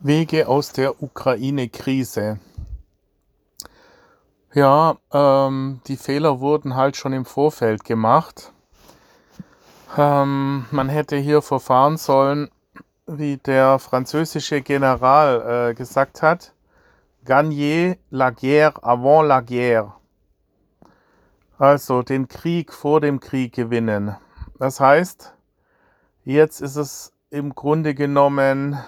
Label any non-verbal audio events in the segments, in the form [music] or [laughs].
Wege aus der Ukraine-Krise. Ja, ähm, die Fehler wurden halt schon im Vorfeld gemacht. Ähm, man hätte hier verfahren sollen, wie der französische General äh, gesagt hat, gagner la guerre avant la guerre. Also den Krieg vor dem Krieg gewinnen. Das heißt, jetzt ist es im Grunde genommen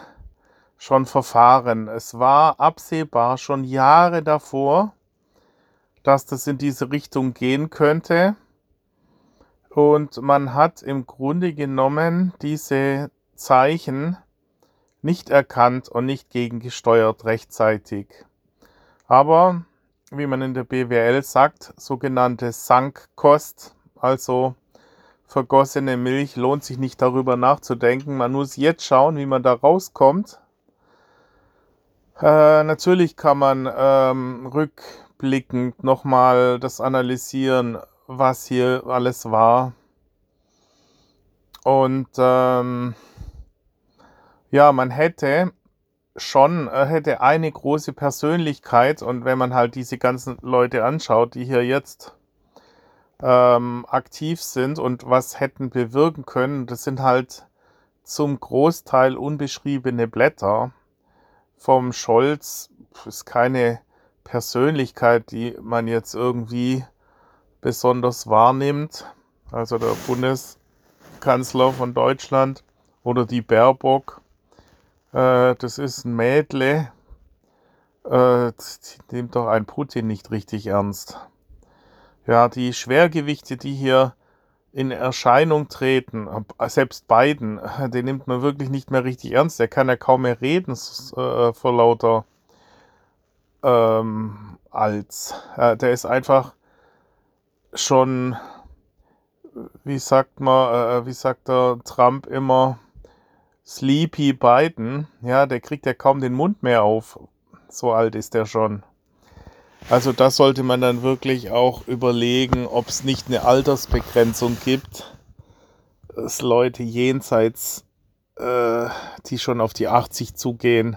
schon verfahren. Es war absehbar schon Jahre davor, dass das in diese Richtung gehen könnte. Und man hat im Grunde genommen diese Zeichen nicht erkannt und nicht gegengesteuert rechtzeitig. Aber, wie man in der BWL sagt, sogenannte Sankkost, also vergossene Milch, lohnt sich nicht darüber nachzudenken. Man muss jetzt schauen, wie man da rauskommt äh, natürlich kann man ähm, rückblickend nochmal das analysieren, was hier alles war. Und ähm, ja, man hätte schon, äh, hätte eine große Persönlichkeit und wenn man halt diese ganzen Leute anschaut, die hier jetzt ähm, aktiv sind und was hätten bewirken können, das sind halt zum Großteil unbeschriebene Blätter vom Scholz ist keine Persönlichkeit, die man jetzt irgendwie besonders wahrnimmt. Also der Bundeskanzler von Deutschland oder die Baerbock, äh, das ist ein Mädle, äh, nimmt doch ein Putin nicht richtig ernst. Ja, die Schwergewichte, die hier in Erscheinung treten, selbst Biden, [laughs] den nimmt man wirklich nicht mehr richtig ernst. Der kann ja kaum mehr reden äh, vor lauter ähm, als. Äh, der ist einfach schon, wie sagt man, äh, wie sagt der Trump immer, Sleepy Biden. Ja, der kriegt ja kaum den Mund mehr auf. So alt ist der schon. Also da sollte man dann wirklich auch überlegen, ob es nicht eine Altersbegrenzung gibt, dass Leute jenseits, äh, die schon auf die 80 zugehen,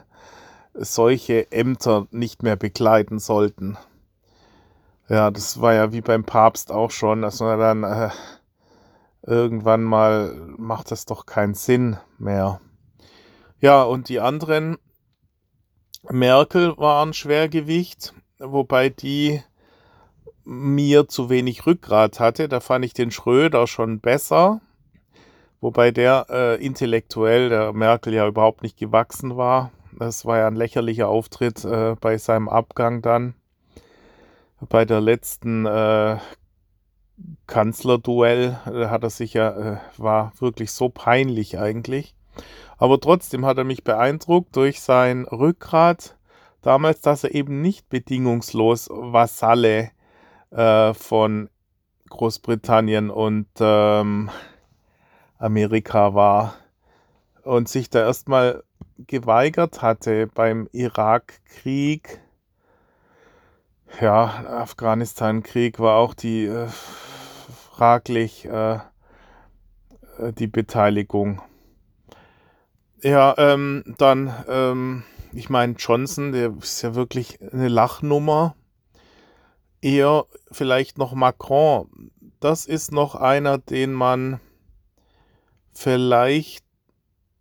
solche Ämter nicht mehr begleiten sollten. Ja, das war ja wie beim Papst auch schon, dass man dann äh, irgendwann mal macht das doch keinen Sinn mehr. Ja, und die anderen, Merkel war ein Schwergewicht wobei die mir zu wenig Rückgrat hatte. Da fand ich den Schröder schon besser, wobei der äh, intellektuell der Merkel ja überhaupt nicht gewachsen war. Das war ja ein lächerlicher Auftritt äh, bei seinem Abgang dann. Bei der letzten äh, Kanzlerduell äh, hat er sich ja, äh, war wirklich so peinlich eigentlich. Aber trotzdem hat er mich beeindruckt durch sein Rückgrat, damals, dass er eben nicht bedingungslos Vasalle äh, von Großbritannien und ähm, Amerika war und sich da erstmal geweigert hatte beim Irakkrieg. Ja, Afghanistan-Krieg war auch die äh, fraglich äh, äh die Beteiligung. Ja, ähm, dann ähm, ich meine, Johnson, der ist ja wirklich eine Lachnummer. Eher vielleicht noch Macron. Das ist noch einer, den man vielleicht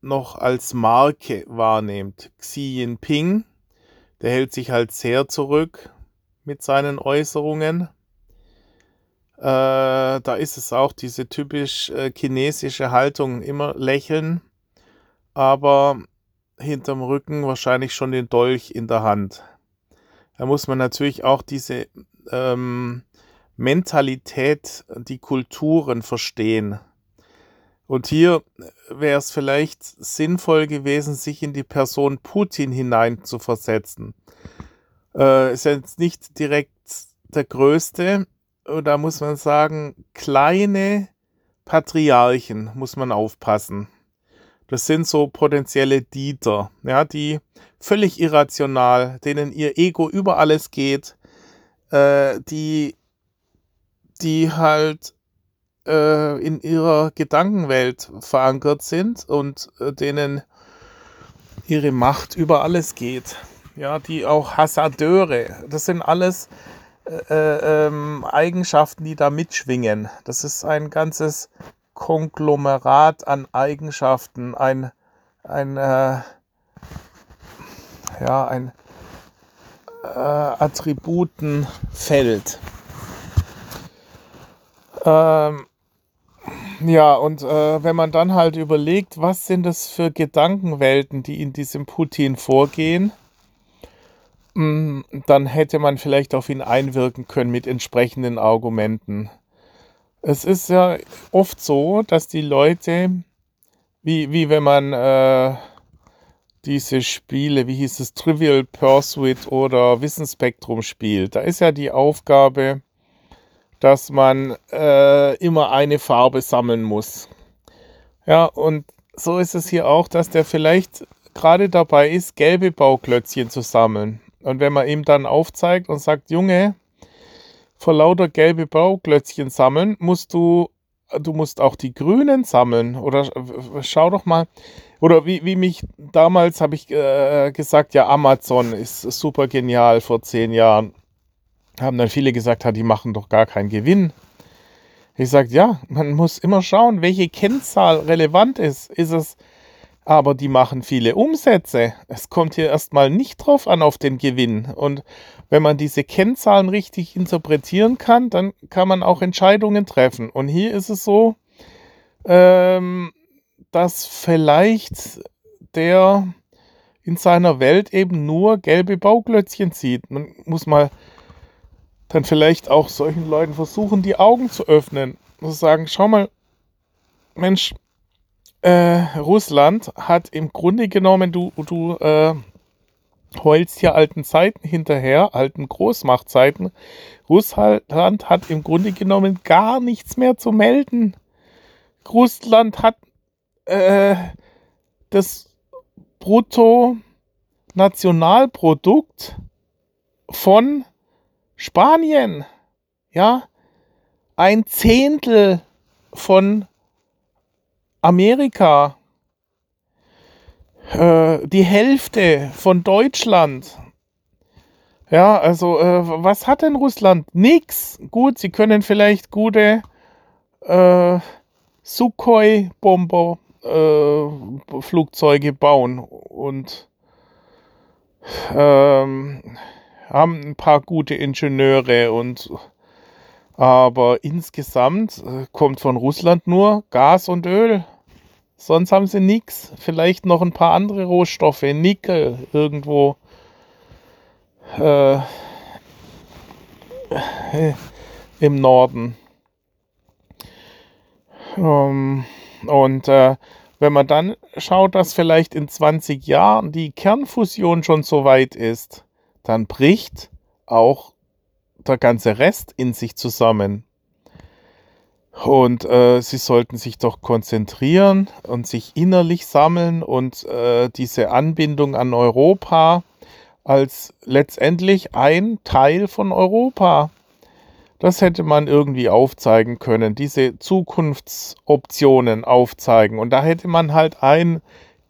noch als Marke wahrnimmt. Xi Jinping, der hält sich halt sehr zurück mit seinen Äußerungen. Äh, da ist es auch diese typisch äh, chinesische Haltung, immer lächeln, aber hinterm Rücken wahrscheinlich schon den Dolch in der Hand. Da muss man natürlich auch diese ähm, Mentalität, die Kulturen verstehen. Und hier wäre es vielleicht sinnvoll gewesen, sich in die Person Putin hinein zu versetzen. Äh, ist jetzt nicht direkt der größte, da muss man sagen, kleine Patriarchen muss man aufpassen. Das sind so potenzielle Dieter, ja, die völlig irrational, denen ihr Ego über alles geht, äh, die, die halt äh, in ihrer Gedankenwelt verankert sind und äh, denen ihre Macht über alles geht. Ja, die auch Hasardeure, das sind alles äh, äh, ähm, Eigenschaften, die da mitschwingen. Das ist ein ganzes Konglomerat an Eigenschaften, ein, ein, äh, ja, ein äh, Attributenfeld. Ähm, ja, und äh, wenn man dann halt überlegt, was sind das für Gedankenwelten, die in diesem Putin vorgehen, mh, mm, dann hätte man vielleicht auf ihn einwirken können mit entsprechenden Argumenten. Es ist ja oft so, dass die Leute, wie, wie wenn man äh, diese Spiele, wie hieß es, Trivial Pursuit oder Wissensspektrum spielt, da ist ja die Aufgabe, dass man äh, immer eine Farbe sammeln muss. Ja, und so ist es hier auch, dass der vielleicht gerade dabei ist, gelbe Bauklötzchen zu sammeln. Und wenn man ihm dann aufzeigt und sagt, Junge, vor lauter gelbe Bauklötzchen sammeln, musst du, du musst auch die grünen sammeln. Oder schau doch mal, oder wie, wie mich damals habe ich äh, gesagt, ja, Amazon ist super genial vor zehn Jahren haben dann viele gesagt, die machen doch gar keinen Gewinn. Ich sage, ja, man muss immer schauen, welche Kennzahl relevant ist. Ist es, aber die machen viele Umsätze. Es kommt hier erstmal nicht drauf an auf den Gewinn. Und wenn man diese Kennzahlen richtig interpretieren kann, dann kann man auch Entscheidungen treffen. Und hier ist es so, ähm, dass vielleicht der in seiner Welt eben nur gelbe Bauklötzchen sieht. Man muss mal dann vielleicht auch solchen Leuten versuchen, die Augen zu öffnen. Und sagen, schau mal, Mensch, äh, Russland hat im Grunde genommen, du, du äh, heulst hier alten Zeiten hinterher, alten Großmachtzeiten. Russland hat im Grunde genommen gar nichts mehr zu melden. Russland hat äh, das Bruttonationalprodukt von Spanien, ja, ein Zehntel von Amerika, äh, die Hälfte von Deutschland. Ja, also äh, was hat denn Russland? Nix. Gut, sie können vielleicht gute äh, Sukhoi-Bomber äh, Flugzeuge bauen und ähm, haben ein paar gute Ingenieure und aber insgesamt äh, kommt von Russland nur Gas und Öl. Sonst haben sie nichts. Vielleicht noch ein paar andere Rohstoffe, Nickel irgendwo. Äh, im Norden. Ähm, und äh, wenn man dann schaut, dass vielleicht in 20 Jahren die Kernfusion schon so weit ist, dann bricht auch der ganze Rest in sich zusammen. Und äh, sie sollten sich doch konzentrieren und sich innerlich sammeln und äh, diese Anbindung an Europa als letztendlich ein Teil von Europa. Das hätte man irgendwie aufzeigen können, diese Zukunftsoptionen aufzeigen. Und da hätte man halt ein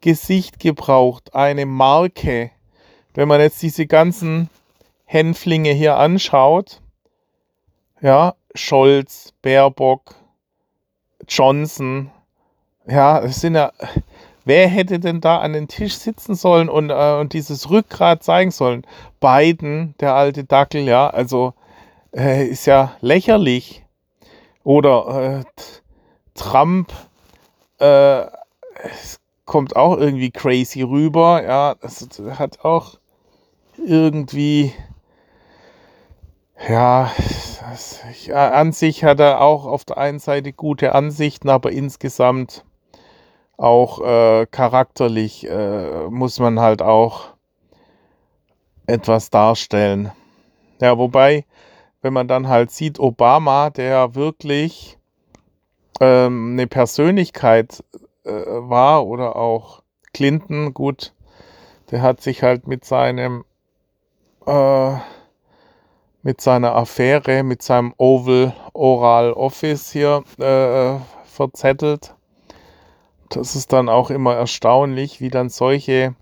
Gesicht gebraucht, eine Marke, wenn man jetzt diese ganzen Hänflinge hier anschaut, ja, Scholz, Baerbock, Johnson, ja, es sind ja, wer hätte denn da an den Tisch sitzen sollen und, äh, und dieses Rückgrat zeigen sollen? Biden, der alte Dackel, ja, also äh, ist ja lächerlich. Oder äh, Trump, äh, kommt auch irgendwie crazy rüber, ja, das hat auch irgendwie, ja, das, ich, an sich hat er auch auf der einen Seite gute Ansichten, aber insgesamt auch äh, charakterlich äh, muss man halt auch etwas darstellen. Ja, wobei, wenn man dann halt sieht, Obama, der wirklich ähm, eine Persönlichkeit äh, war oder auch Clinton, gut, der hat sich halt mit seinem äh, mit seiner Affäre, mit seinem Oval Oral Office hier äh, verzettelt. Das ist dann auch immer erstaunlich, wie dann solche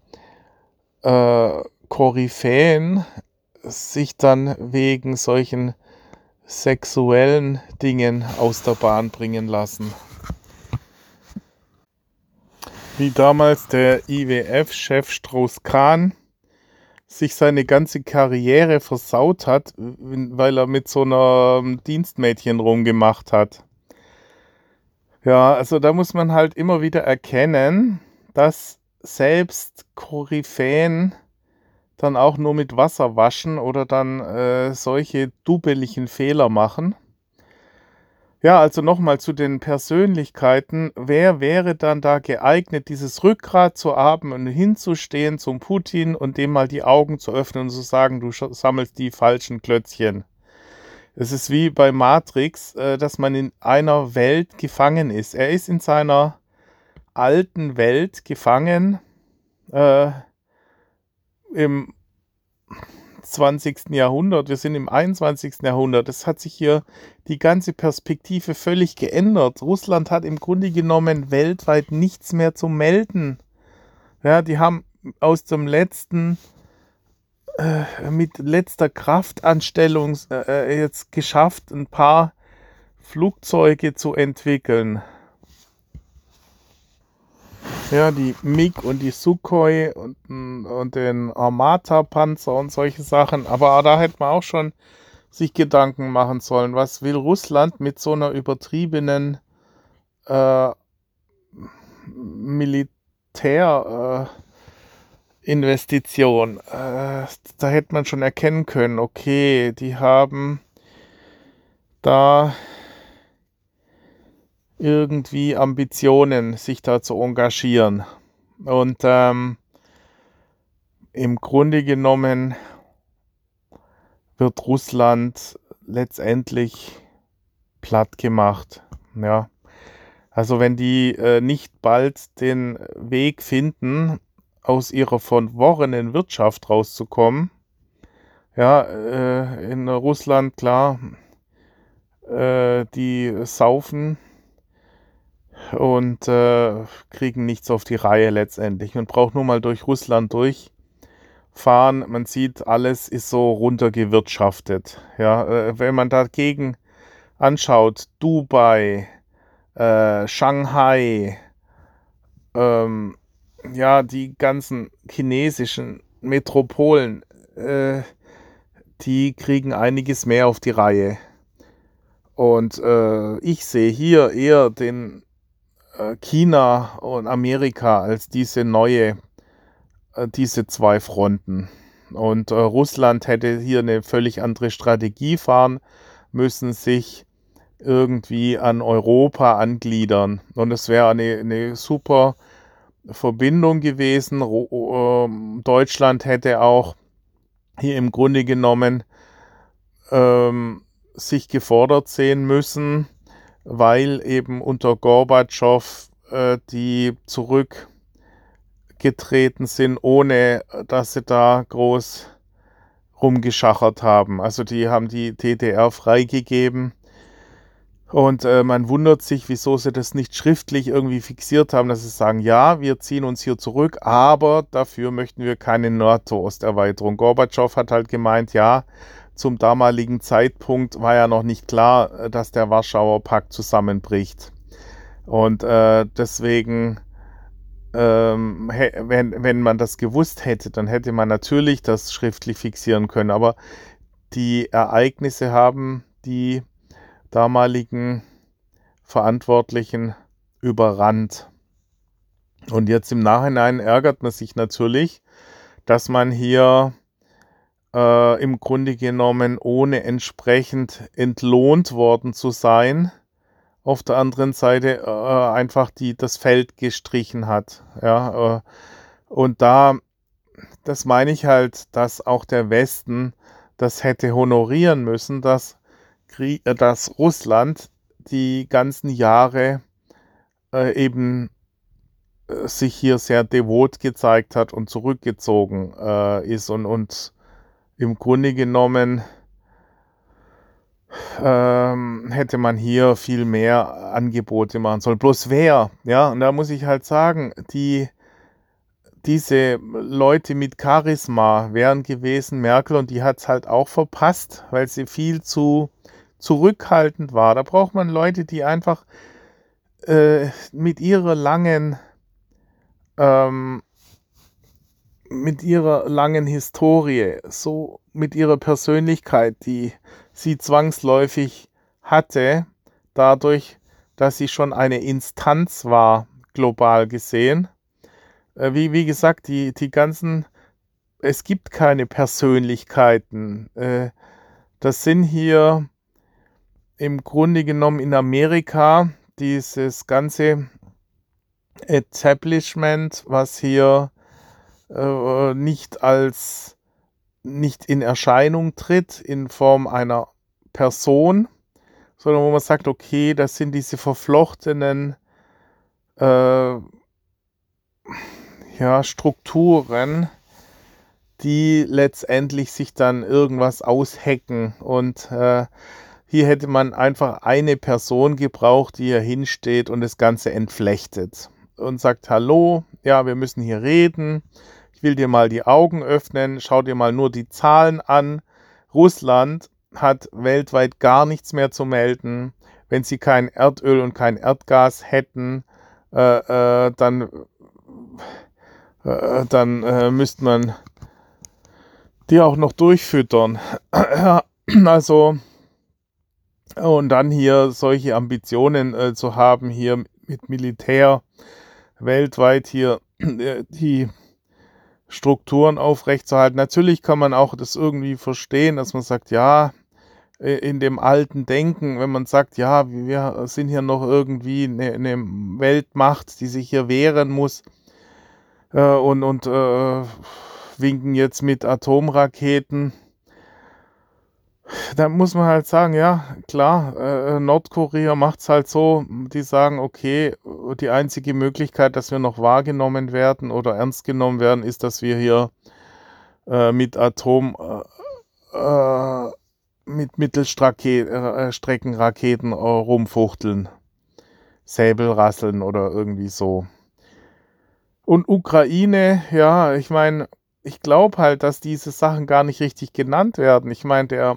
äh, Koryphäen sich dann wegen solchen sexuellen Dingen aus der Bahn bringen lassen. Wie damals der IWF-Chef Strauß-Kahn sich seine ganze Karriere versaut hat, weil er mit so einer Dienstmädchen rumgemacht hat. Ja, also da muss man halt immer wieder erkennen, dass selbst Koryphäen dann auch nur mit Wasser waschen oder dann äh, solche dubeligen Fehler machen. Ja, also nochmal zu den Persönlichkeiten. Wer wäre dann da geeignet, dieses Rückgrat zu haben und hinzustehen zum Putin und dem mal die Augen zu öffnen und zu sagen, du sammelst die falschen Klötzchen? Es ist wie bei Matrix, äh, dass man in einer Welt gefangen ist. Er ist in seiner alten Welt gefangen äh, im 20. Jahrhundert, wir sind im 21. Jahrhundert. Es hat sich hier die ganze Perspektive völlig geändert. Russland hat im Grunde genommen weltweit nichts mehr zu melden. Ja, die haben aus dem letzten, äh, mit letzter Kraftanstellung äh, jetzt geschafft, ein paar Flugzeuge zu entwickeln. Ja, die MiG und die Sukhoi und, und den Armata-Panzer und solche Sachen. Aber da hätte man auch schon sich Gedanken machen sollen. Was will Russland mit so einer übertriebenen äh, Militärinvestition? Äh, da hätte man schon erkennen können, okay, die haben da irgendwie Ambitionen, sich da zu engagieren. Und ähm, im Grunde genommen wird Russland letztendlich platt gemacht. Ja. Also wenn die äh, nicht bald den Weg finden, aus ihrer verworrenen Wirtschaft rauszukommen, ja, äh, in Russland klar, äh, die saufen und äh, kriegen nichts auf die Reihe letztendlich. Man braucht nur mal durch Russland durchfahren. Man sieht, alles ist so runtergewirtschaftet. Ja, äh, wenn man dagegen anschaut, Dubai, äh, Shanghai, ähm, ja, die ganzen chinesischen Metropolen, äh, die kriegen einiges mehr auf die Reihe. Und äh, ich sehe hier eher den China und Amerika als diese neue, äh, diese zwei Fronten. Und äh, Russland hätte hier eine völlig andere Strategie fahren müssen, sich irgendwie an Europa angliedern. Und es wäre eine, eine super Verbindung gewesen. Ähm, Deutschland hätte auch hier im Grunde genommen ähm, sich gefordert sehen müssen, weil eben unter Gorbatschow äh, die zurückgetreten sind, ohne dass sie da groß rumgeschachert haben. Also die haben die DDR freigegeben. Und äh, man wundert sich, wieso sie das nicht schriftlich irgendwie fixiert haben, dass sie sagen, ja, wir ziehen uns hier zurück, aber dafür möchten wir keine NATO-Osterweiterung. Gorbatschow hat halt gemeint, ja, zum damaligen Zeitpunkt war ja noch nicht klar, äh, dass der Warschauer Pakt zusammenbricht. Und äh, deswegen, ähm, wenn, wenn man das gewusst hätte, dann hätte man natürlich das schriftlich fixieren können. Aber die Ereignisse haben die damaligen Verantwortlichen überrannt. Und jetzt im Nachhinein ärgert man sich natürlich, dass man hier äh, im Grunde genommen ohne entsprechend entlohnt worden zu sein, auf der anderen Seite äh, einfach die, das Feld gestrichen hat. Ja, äh, und da, das meine ich halt, dass auch der Westen das hätte honorieren müssen, dass, äh, dass Russland die ganzen Jahre äh, eben äh, sich hier sehr devot gezeigt hat und zurückgezogen äh, ist und, und im Grunde genommen ähm, hätte man hier viel mehr Angebote machen sollen. Bloß wer, ja, und da muss ich halt sagen, die diese Leute mit Charisma wären gewesen, Merkel, und die hat es halt auch verpasst, weil sie viel zu zurückhaltend war. Da braucht man Leute, die einfach äh, mit ihrer langen ähm, mit ihrer langen Historie, so mit ihrer Persönlichkeit, die sie zwangsläufig hatte, dadurch, dass sie schon eine Instanz war, global gesehen. Äh, wie, wie gesagt, die, die ganzen, es gibt keine Persönlichkeiten. Äh, das sind hier im Grunde genommen in Amerika dieses ganze Establishment, was hier äh, nicht als nicht in Erscheinung tritt in Form einer Person, sondern wo man sagt, okay, das sind diese verflochtenen äh, ja, Strukturen, die letztendlich sich dann irgendwas aushacken. Und äh, hier hätte man einfach eine Person gebraucht, die hier hinsteht und das Ganze entflechtet und sagt, hallo, ja, wir müssen hier reden ich will dir mal die Augen öffnen, schau dir mal nur die Zahlen an. Russland hat weltweit gar nichts mehr zu melden. Wenn sie kein Erdöl und kein Erdgas hätten, äh, äh, dann, äh, dann äh, müsste man die auch noch durchfüttern. [clears throat] also, und dann hier solche Ambitionen äh, zu haben, hier mit Militär weltweit hier äh, die Strukturen aufrechtzuerhalten. Natürlich kann man auch das irgendwie verstehen, dass man sagt, ja, in dem alten Denken, wenn man sagt, ja, wir sind hier noch irgendwie eine, eine Weltmacht, die sich hier wehren muss äh, und, und äh, winken jetzt mit Atomraketen da muss man halt sagen, ja, klar, äh, Nordkorea macht es halt so, die sagen, okay, die einzige Möglichkeit, dass wir noch wahrgenommen werden oder ernst genommen werden, ist, dass wir hier äh, mit Atom, äh, äh mit Mittelstreckenraketen äh, rumfuchteln, Säbel rasseln oder irgendwie so. Und Ukraine, ja, ich meine, ich glaube halt, dass diese Sachen gar nicht richtig genannt werden. Ich meine, der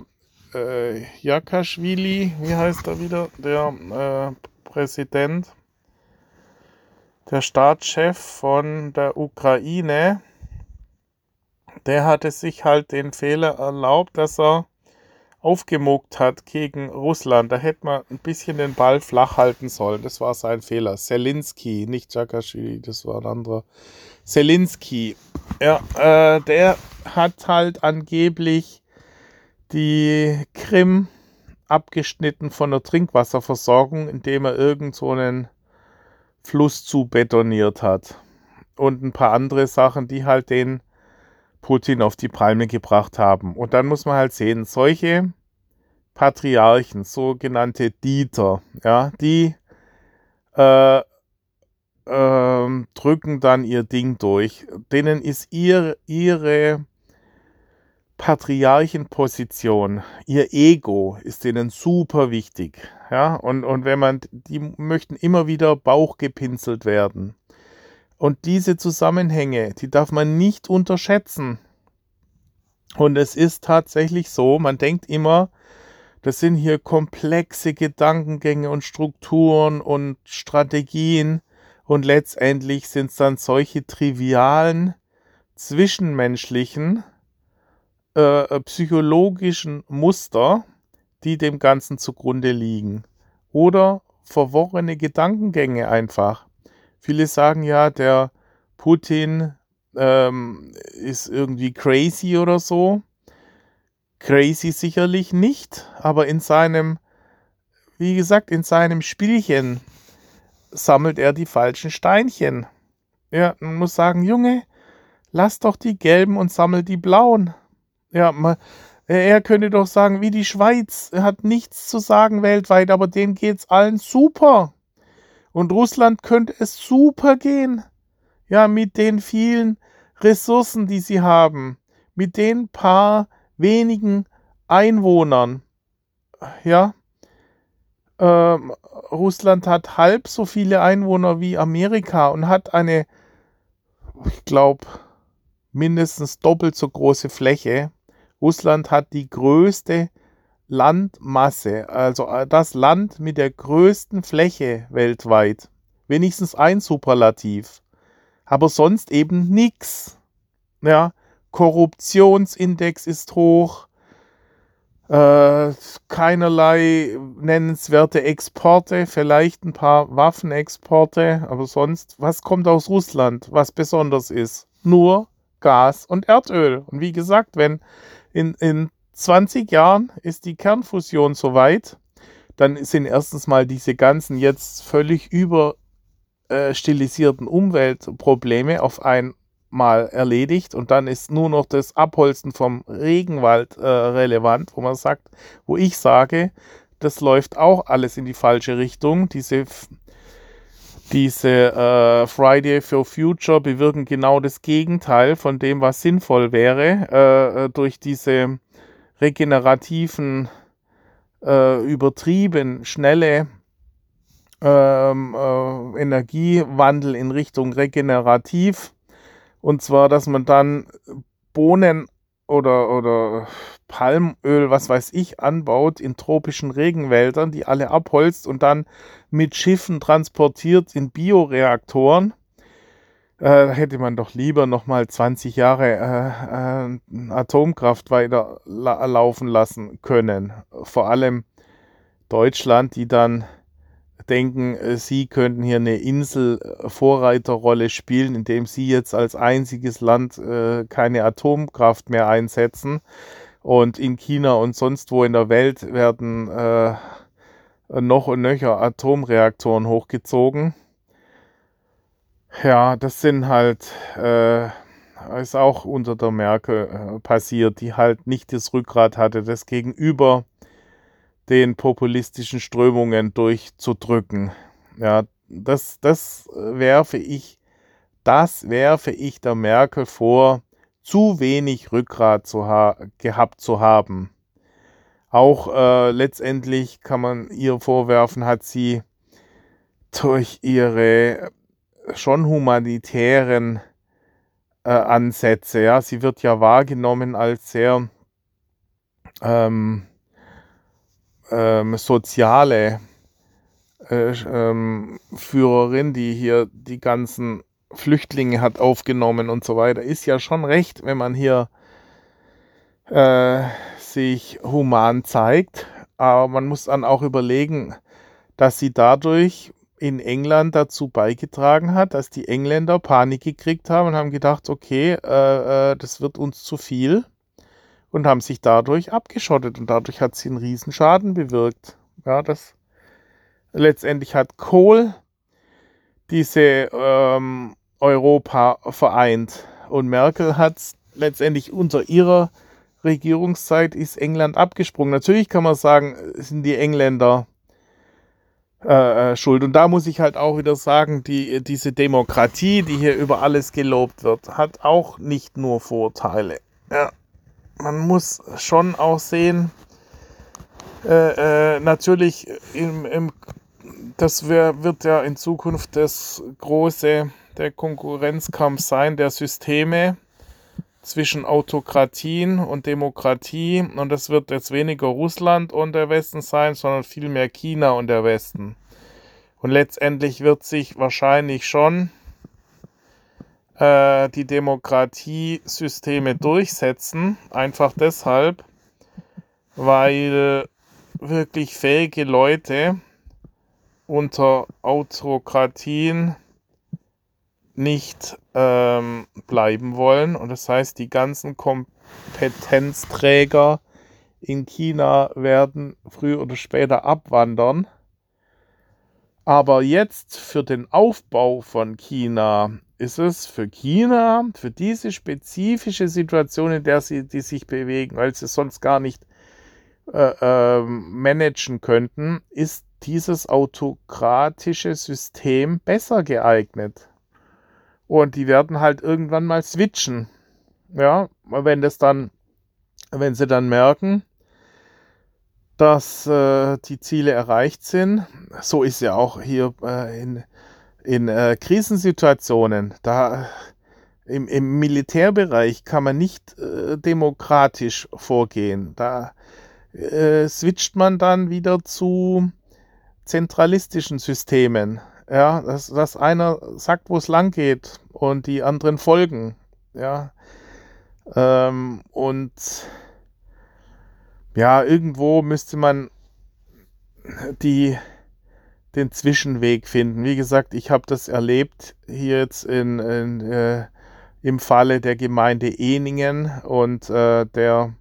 äh, Jakaschwili, wie heißt er wieder, der äh, Präsident, der Staatschef von der Ukraine, der hatte sich halt den Fehler erlaubt, dass er aufgemuckt hat gegen Russland. Da hätte man ein bisschen den Ball flach halten sollen. Das war sein Fehler. Selinski, nicht Jakaschwili, das war ein anderer. Selinski, ja, äh, der hat halt angeblich die Krim abgeschnitten von der Trinkwasserversorgung, indem er irgend so einen Fluss zu betoniert hat. Und ein paar andere Sachen, die halt den Putin auf die Palme gebracht haben. Und dann muss man halt sehen, solche Patriarchen, sogenannte Dieter, ja, die äh, äh, drücken dann ihr Ding durch. Denen ist ihr, ihre Patriarchenposition, ihr Ego ist denen super wichtig. Ja, und, und wenn man, die möchten immer wieder Bauch gepinselt werden. Und diese Zusammenhänge, die darf man nicht unterschätzen. Und es ist tatsächlich so, man denkt immer, das sind hier komplexe Gedankengänge und Strukturen und Strategien. Und letztendlich sind es dann solche trivialen, zwischenmenschlichen äh, äh, psychologischen Muster, die dem Ganzen zugrunde liegen. Oder verworrene Gedankengänge einfach. Viele sagen ja, der Putin ähm, ist irgendwie crazy oder so. Crazy sicherlich nicht, aber in seinem, wie gesagt, in seinem Spielchen sammelt er die falschen Steinchen. Ja, man muss sagen, Junge, lass doch die gelben und sammel die blauen. Ja, man, er könnte doch sagen, wie die Schweiz, er hat nichts zu sagen weltweit, aber denen geht's allen super. Und Russland könnte es super gehen. Ja, mit den vielen Ressourcen, die sie haben, mit den paar wenigen Einwohnern. Ja, ähm, Russland hat halb so viele Einwohner wie Amerika und hat eine ich glaube, mindestens doppelt so große Fläche. Russland hat die größte Landmasse, also äh, das Land mit der größten Fläche weltweit. Wenigstens ein Superlativ. Aber sonst eben nichts. Ja, Korruptionsindex ist hoch. Äh, keinerlei nennenswerte Exporte, vielleicht ein paar Waffenexporte, aber sonst, was kommt aus Russland, was besonders ist? Nur Gas und Erdöl. Und wie gesagt, wenn in, in 20 Jahren ist die Kernfusion soweit, dann sind erstens mal diese ganzen jetzt völlig überstilisierten Umweltprobleme auf einmal erledigt und dann ist nur noch das Abholzen vom Regenwald äh, relevant, wo man sagt, wo ich sage, das läuft auch alles in die falsche Richtung. Diese, diese äh, Friday for Future bewirken genau das Gegenteil von dem, was sinnvoll wäre, äh, äh durch diese regenerativen, äh, übertrieben schnelle ähm, äh, Energiewandel in Richtung regenerativ. Und zwar, dass man dann Bohnen oder, oder Palmöl, was weiß ich, anbaut in tropischen Regenwäldern, die alle abholzt und dann mit Schiffen transportiert in Bioreaktoren äh, hätte man doch lieber nochmal 20 Jahre äh, äh, Atomkraft weiter la laufen lassen können. Vor allem Deutschland, die dann denken, äh, sie könnten hier eine Insel-Vorreiterrolle spielen, indem sie jetzt als einziges Land äh, keine Atomkraft mehr einsetzen. Und in China und sonst wo in der Welt werden äh, noch und nöcher Atomreaktoren hochgezogen ja, das sind halt, äh, ist auch unter der Merkel äh, passiert, die halt nicht das Rückgrat hatte, das gegenüber den populistischen Strömungen durchzudrücken. Ja, das, das werfe ich, das werfe ich der Merkel vor, zu wenig Rückgrat zu gehabt zu haben. Auch äh, letztendlich kann man ihr vorwerfen, hat sie durch ihre schon humanitären äh, Ansätze. Ja, sie wird ja wahrgenommen als sehr ähm, ähm, soziale äh, ähm, Führerin, die hier die ganzen Flüchtlinge hat aufgenommen und so weiter. Ist ja schon recht, wenn man hier äh, sich human zeigt. Aber man muss dann auch überlegen, dass sie dadurch in England dazu beigetragen hat, dass die Engländer Panik gekriegt haben und haben gedacht, okay, äh, äh, das wird uns zu viel und haben sich dadurch abgeschottet und dadurch hat sie einen Riesenschaden bewirkt. Ja, das letztendlich hat Kohl diese ähm, Europa vereint und Merkel hat letztendlich unter ihrer Regierungszeit ist England abgesprungen. Natürlich kann man sagen, sind die Engländer äh, äh, schuld. Und da muss ich halt auch wieder sagen, die, diese Demokratie, die hier über alles gelobt wird, hat auch nicht nur Vorteile. Ja, man muss schon auch sehen, äh, äh, natürlich, im, im, das wär, wird ja in Zukunft das große, der Konkurrenzkampf sein, der Systeme zwischen Autokratien und Demokratie. Und das wird jetzt weniger Russland und der Westen sein, sondern vielmehr China und der Westen. Und letztendlich wird sich wahrscheinlich schon äh, die Demokratiesysteme durchsetzen. Einfach deshalb, weil wirklich fähige Leute unter Autokratien nicht ähm, bleiben wollen. Und das heißt, die ganzen Kompetenzträger in China werden früher oder später abwandern. Aber jetzt für den Aufbau von China ist es für China, für diese spezifische Situation, in der sie die sich bewegen, weil sie sonst gar nicht äh, äh, managen könnten, ist dieses autokratische System besser geeignet. Und die werden halt irgendwann mal switchen. Ja, wenn das dann, wenn sie dann merken, dass äh, die Ziele erreicht sind. So ist ja auch hier äh, in, in äh, Krisensituationen. Da im, im Militärbereich kann man nicht äh, demokratisch vorgehen. Da äh, switcht man dann wieder zu zentralistischen Systemen. Ja, dass, dass einer sagt, wo es lang geht und die anderen folgen. Ja. Ähm, und ja, irgendwo müsste man die, den Zwischenweg finden. Wie gesagt, ich habe das erlebt hier jetzt in, in äh, im Falle der Gemeinde Eningen und äh, der,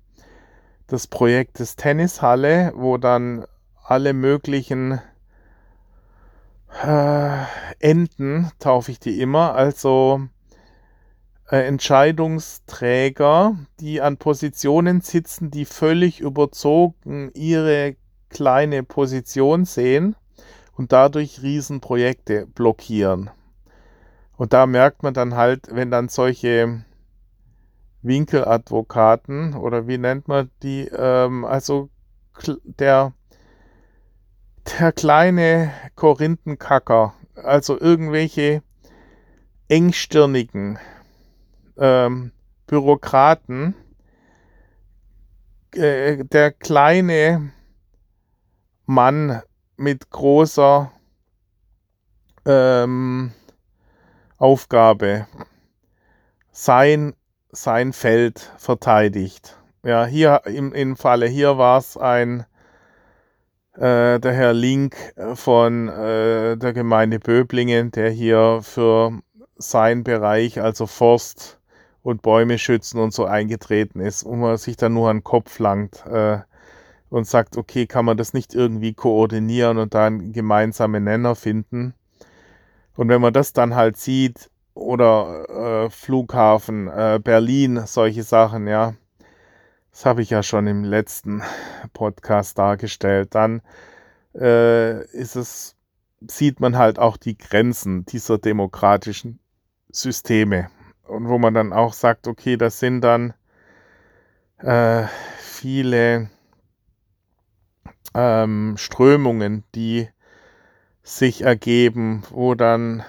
des Projektes Tennishalle, wo dann alle möglichen äh, Enden, taufe ich die immer, also äh, Entscheidungsträger, die an Positionen sitzen, die völlig überzogen ihre kleine Position sehen und dadurch Riesenprojekte blockieren. Und da merkt man dann halt, wenn dann solche Winkeladvokaten oder wie nennt man die, ähm, also der, der kleine Korinthenkacker, also irgendwelche engstirnigen ähm, Bürokraten, äh, der kleine Mann mit großer ähm, Aufgabe, sein, sein Feld verteidigt. Ja, hier im, im Falle hier war es ein äh, der Herr Link von äh, der Gemeinde Böblingen, der hier für sein Bereich, also Forst und Bäume schützen und so eingetreten ist, wo man sich dann nur an den Kopf langt äh, und sagt, okay, kann man das nicht irgendwie koordinieren und da einen gemeinsamen Nenner finden. Und wenn man das dann halt sieht, oder äh, Flughafen, äh, Berlin, solche Sachen, ja, das habe ich ja schon im letzten Podcast dargestellt, dann äh, ist es, sieht man halt auch die Grenzen dieser demokratischen Systeme. Und wo man dann auch sagt, okay, das sind dann äh, viele ähm, Strömungen, die sich ergeben, wo dann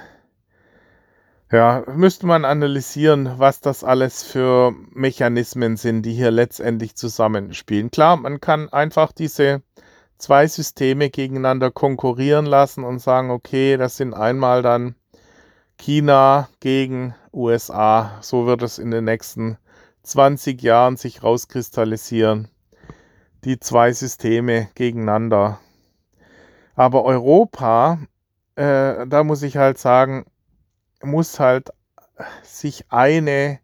ja, müsste man analysieren, was das alles für Mechanismen sind, die hier letztendlich zusammenspielen. Klar, man kann einfach diese zwei Systeme gegeneinander konkurrieren lassen und sagen, okay, das sind einmal dann China gegen USA. So wird es in den nächsten 20 Jahren sich rauskristallisieren. Die zwei Systeme gegeneinander. Aber Europa, äh, da muss ich halt sagen, muss halt sich eine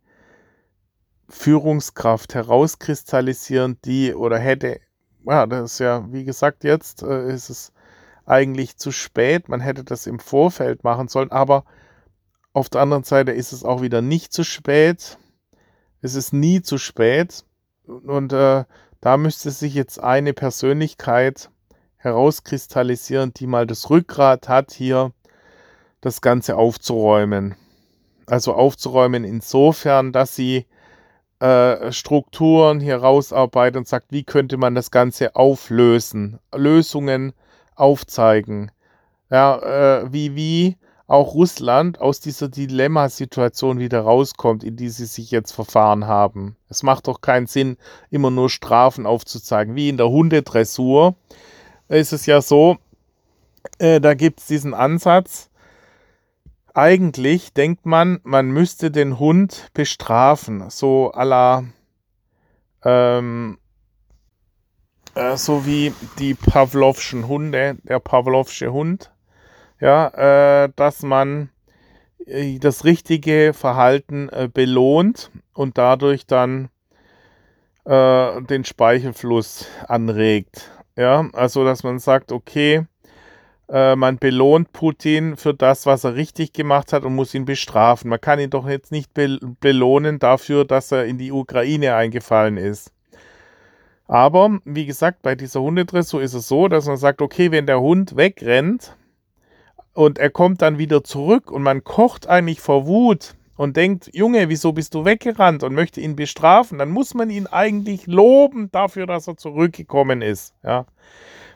Führungskraft herauskristallisieren, die oder hätte, ja, das ist ja, wie gesagt, jetzt äh, ist es eigentlich zu spät. Man hätte das im Vorfeld machen sollen, aber auf der anderen Seite ist es auch wieder nicht zu spät. Es ist nie zu spät. Und äh, da müsste sich jetzt eine Persönlichkeit herauskristallisieren, die mal das Rückgrat hat, hier das Ganze aufzuräumen. Also aufzuräumen insofern, dass sie äh, Strukturen hier rausarbeitet und sagt, wie könnte man das Ganze auflösen, Lösungen aufzeigen. Ja, äh, wie, wie auch Russland aus dieser Dilemmasituation wieder rauskommt, in die sie sich jetzt verfahren haben. Es macht doch keinen Sinn, immer nur Strafen aufzuzeigen. Wie in der Hundedressur ist es ja so, äh, da gibt es diesen Ansatz, eigentlich denkt man, man müsste den Hund bestrafen, so la, ähm, äh, so wie die Pavlovschen Hunde, der Pavlovsche Hund, ja, äh, dass man äh, das richtige Verhalten äh, belohnt und dadurch dann äh, den Speichelfluss anregt. Ja, also dass man sagt, okay, äh, man belohnt Putin für das, was er richtig gemacht hat und muss ihn bestrafen. Man kann ihn doch jetzt nicht be belohnen dafür, dass er in die Ukraine eingefallen ist. Aber, wie gesagt, bei dieser Hundedressur ist es so, dass man sagt, okay, wenn der Hund wegrennt und er kommt dann wieder zurück und man kocht eigentlich vor Wut und denkt, Junge, wieso bist du weggerannt und möchte ihn bestrafen, dann muss man ihn eigentlich loben dafür, dass er zurückgekommen ist. Ja.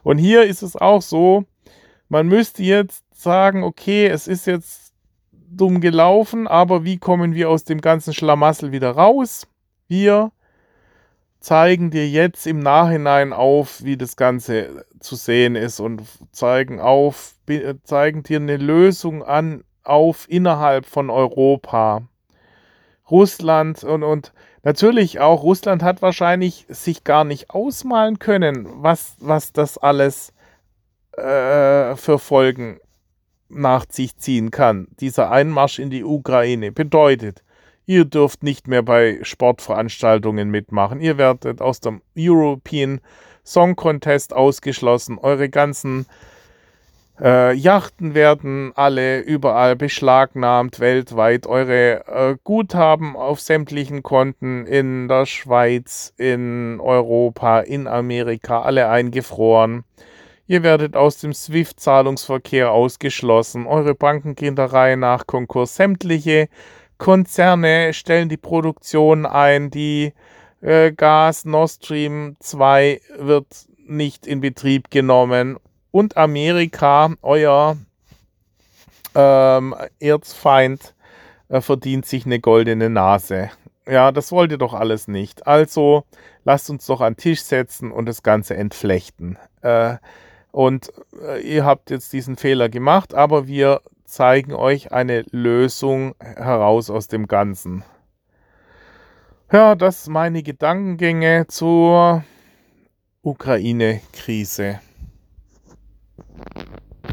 Und hier ist es auch so, man müsste jetzt sagen, okay, es ist jetzt dumm gelaufen, aber wie kommen wir aus dem ganzen Schlamassel wieder raus? Wir zeigen dir jetzt im Nachhinein auf, wie das Ganze zu sehen ist und zeigen auf, zeigen dir eine Lösung an, auf innerhalb von Europa. Russland und, und natürlich auch Russland hat wahrscheinlich sich gar nicht ausmalen können, was, was das alles äh, für Folgen nach sich ziehen kann. Dieser Einmarsch in die Ukraine bedeutet, ihr dürft nicht mehr bei Sportveranstaltungen mitmachen. Ihr werdet aus dem European Song Contest ausgeschlossen. Eure ganzen äh, Yachten werden alle überall beschlagnahmt weltweit. Eure äh, Guthaben auf sämtlichen Konten in der Schweiz, in Europa, in Amerika, alle eingefroren. Ihr werdet aus dem SWIFT-Zahlungsverkehr ausgeschlossen. Eure Banken gehen der Reihe nach Konkurs. Sämtliche Konzerne stellen die Produktion ein. Die äh, Gas Nord Stream 2 wird nicht in Betrieb genommen und Amerika, euer ähm, Erzfeind, äh, verdient sich eine goldene Nase. Ja, das wollt ihr doch alles nicht. Also lasst uns doch an den Tisch setzen und das Ganze entflechten. Äh, und äh, ihr habt jetzt diesen Fehler gemacht, aber wir zeigen euch eine Lösung heraus aus dem Ganzen. Ja, das sind meine Gedankengänge zur Ukraine-Krise.